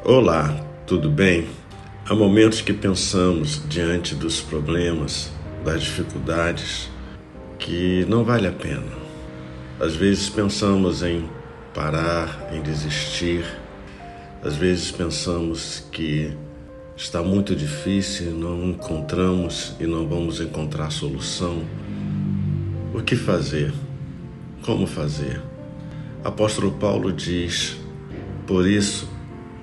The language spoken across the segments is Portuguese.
Olá, tudo bem? Há momentos que pensamos diante dos problemas, das dificuldades, que não vale a pena. Às vezes pensamos em parar, em desistir. Às vezes pensamos que está muito difícil, não encontramos e não vamos encontrar solução. O que fazer? Como fazer? Apóstolo Paulo diz: Por isso,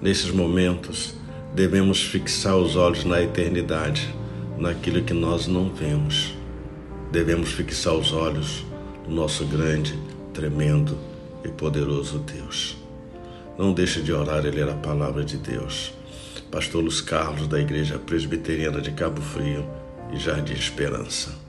Nesses momentos, devemos fixar os olhos na eternidade, naquilo que nós não vemos. Devemos fixar os olhos no nosso grande, tremendo e poderoso Deus. Não deixe de orar e ler a palavra de Deus. Pastor Luiz Carlos, da Igreja Presbiteriana de Cabo Frio e Jardim Esperança.